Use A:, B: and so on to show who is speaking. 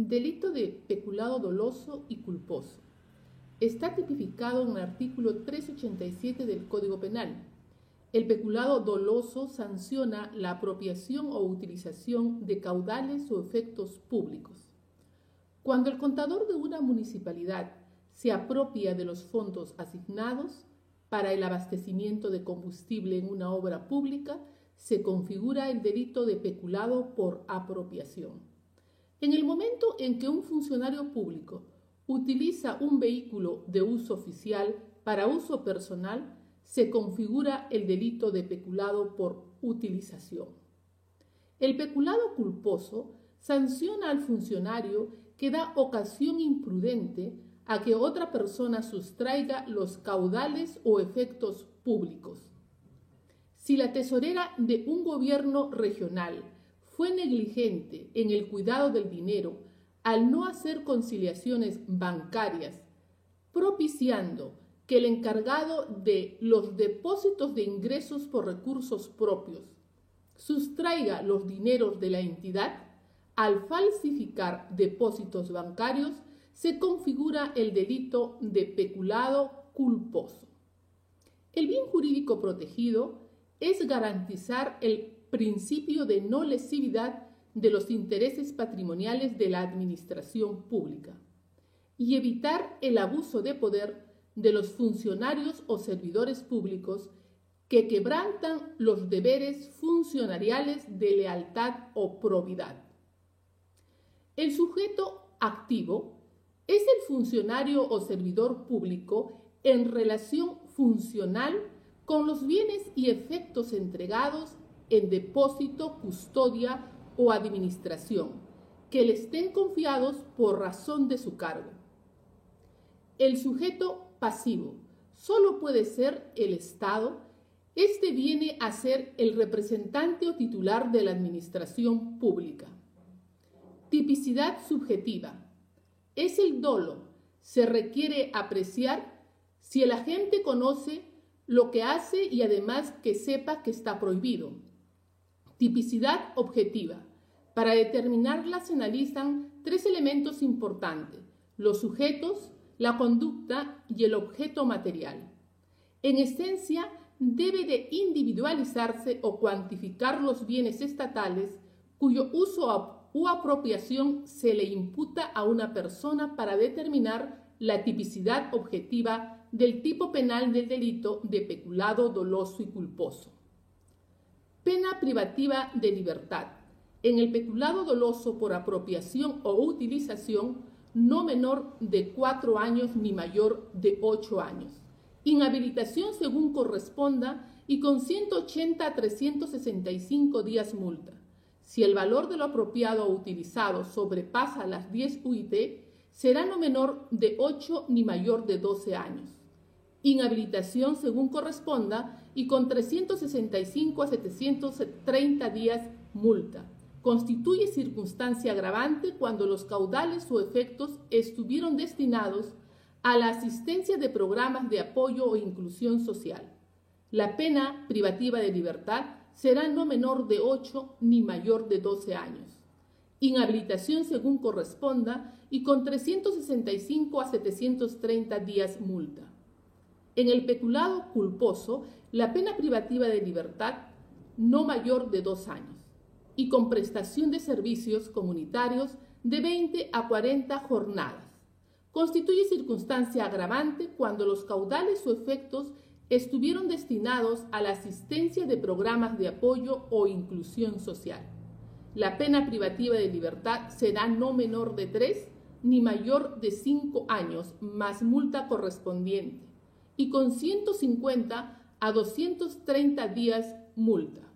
A: Delito de peculado doloso y culposo. Está tipificado en el artículo 387 del Código Penal. El peculado doloso sanciona la apropiación o utilización de caudales o efectos públicos. Cuando el contador de una municipalidad se apropia de los fondos asignados para el abastecimiento de combustible en una obra pública, se configura el delito de peculado por apropiación. En el momento en que un funcionario público utiliza un vehículo de uso oficial para uso personal, se configura el delito de peculado por utilización. El peculado culposo sanciona al funcionario que da ocasión imprudente a que otra persona sustraiga los caudales o efectos públicos. Si la tesorera de un gobierno regional fue negligente en el cuidado del dinero al no hacer conciliaciones bancarias, propiciando que el encargado de los depósitos de ingresos por recursos propios sustraiga los dineros de la entidad, al falsificar depósitos bancarios se configura el delito de peculado culposo. El bien jurídico protegido es garantizar el principio de no lesividad de los intereses patrimoniales de la administración pública y evitar el abuso de poder de los funcionarios o servidores públicos que quebrantan los deberes funcionariales de lealtad o probidad. El sujeto activo es el funcionario o servidor público en relación funcional con los bienes y efectos entregados en depósito, custodia o administración, que le estén confiados por razón de su cargo. El sujeto pasivo solo puede ser el Estado. Este viene a ser el representante o titular de la administración pública. Tipicidad subjetiva. Es el dolo. Se requiere apreciar si el agente conoce lo que hace y además que sepa que está prohibido. Tipicidad objetiva. Para determinarla se analizan tres elementos importantes, los sujetos, la conducta y el objeto material. En esencia, debe de individualizarse o cuantificar los bienes estatales cuyo uso u apropiación se le imputa a una persona para determinar la tipicidad objetiva del tipo penal del delito de peculado doloso y culposo. Pena privativa de libertad. En el peculado doloso por apropiación o utilización no menor de cuatro años ni mayor de ocho años. Inhabilitación según corresponda y con 180 a 365 días multa. Si el valor de lo apropiado o utilizado sobrepasa las 10 UIT, será no menor de 8 ni mayor de 12 años inhabilitación según corresponda y con 365 a 730 días multa. Constituye circunstancia agravante cuando los caudales o efectos estuvieron destinados a la asistencia de programas de apoyo o inclusión social. La pena privativa de libertad será no menor de 8 ni mayor de 12 años. Inhabilitación según corresponda y con 365 a 730 días multa. En el peculado culposo, la pena privativa de libertad no mayor de dos años y con prestación de servicios comunitarios de 20 a 40 jornadas. Constituye circunstancia agravante cuando los caudales o efectos estuvieron destinados a la asistencia de programas de apoyo o inclusión social. La pena privativa de libertad será no menor de tres ni mayor de cinco años, más multa correspondiente y con 150 a 230 días multa.